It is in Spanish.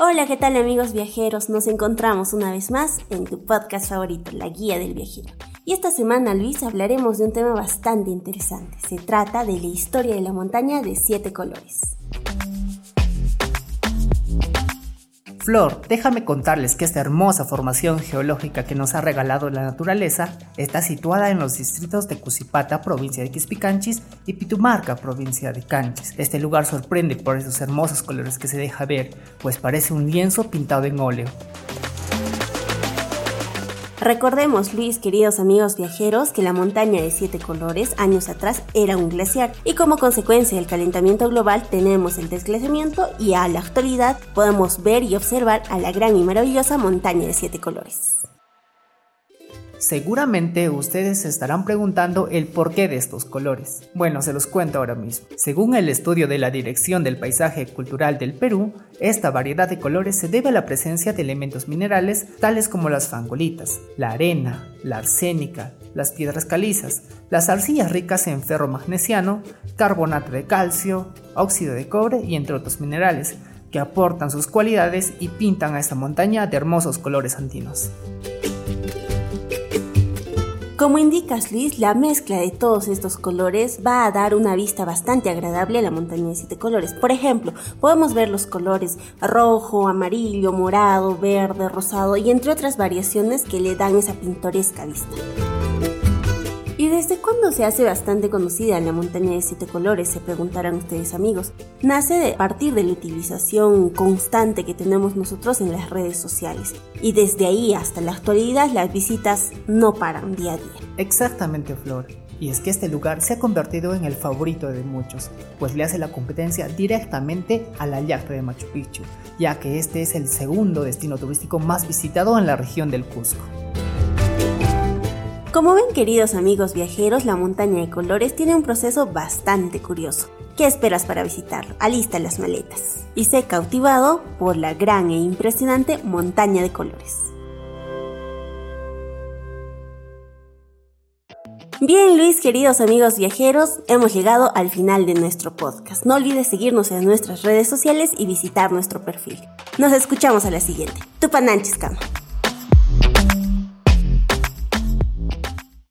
Hola, ¿qué tal amigos viajeros? Nos encontramos una vez más en tu podcast favorito, La Guía del Viajero. Y esta semana, Luis, hablaremos de un tema bastante interesante. Se trata de la historia de la montaña de siete colores. Flor, déjame contarles que esta hermosa formación geológica que nos ha regalado la naturaleza está situada en los distritos de Cusipata, provincia de Quispicanchis, y Pitumarca, provincia de Canchis. Este lugar sorprende por esos hermosos colores que se deja ver, pues parece un lienzo pintado en óleo. Recordemos, Luis, queridos amigos viajeros, que la montaña de siete colores años atrás era un glaciar y como consecuencia del calentamiento global tenemos el desglaciamiento y a la actualidad podemos ver y observar a la gran y maravillosa montaña de siete colores. Seguramente ustedes estarán preguntando el porqué de estos colores. Bueno, se los cuento ahora mismo. Según el estudio de la Dirección del Paisaje Cultural del Perú, esta variedad de colores se debe a la presencia de elementos minerales tales como las fangolitas, la arena, la arsénica, las piedras calizas, las arcillas ricas en ferromagnesiano, carbonato de calcio, óxido de cobre y entre otros minerales, que aportan sus cualidades y pintan a esta montaña de hermosos colores antinos. Como indicas Luis, la mezcla de todos estos colores va a dar una vista bastante agradable a la montaña de siete colores. Por ejemplo, podemos ver los colores rojo, amarillo, morado, verde, rosado y entre otras variaciones que le dan esa pintoresca vista. ¿Y desde cuándo se hace bastante conocida la montaña de siete colores? Se preguntarán ustedes amigos. Nace a partir de la utilización constante que tenemos nosotros en las redes sociales. Y desde ahí hasta la actualidad las visitas no paran día a día. Exactamente, Flor. Y es que este lugar se ha convertido en el favorito de muchos, pues le hace la competencia directamente a la de Machu Picchu, ya que este es el segundo destino turístico más visitado en la región del Cusco. Como ven queridos amigos viajeros, la montaña de colores tiene un proceso bastante curioso. ¿Qué esperas para visitarlo? Alista las maletas y sé cautivado por la gran e impresionante montaña de colores. Bien Luis, queridos amigos viajeros, hemos llegado al final de nuestro podcast. No olvides seguirnos en nuestras redes sociales y visitar nuestro perfil. Nos escuchamos a la siguiente. Tupananchis Cama.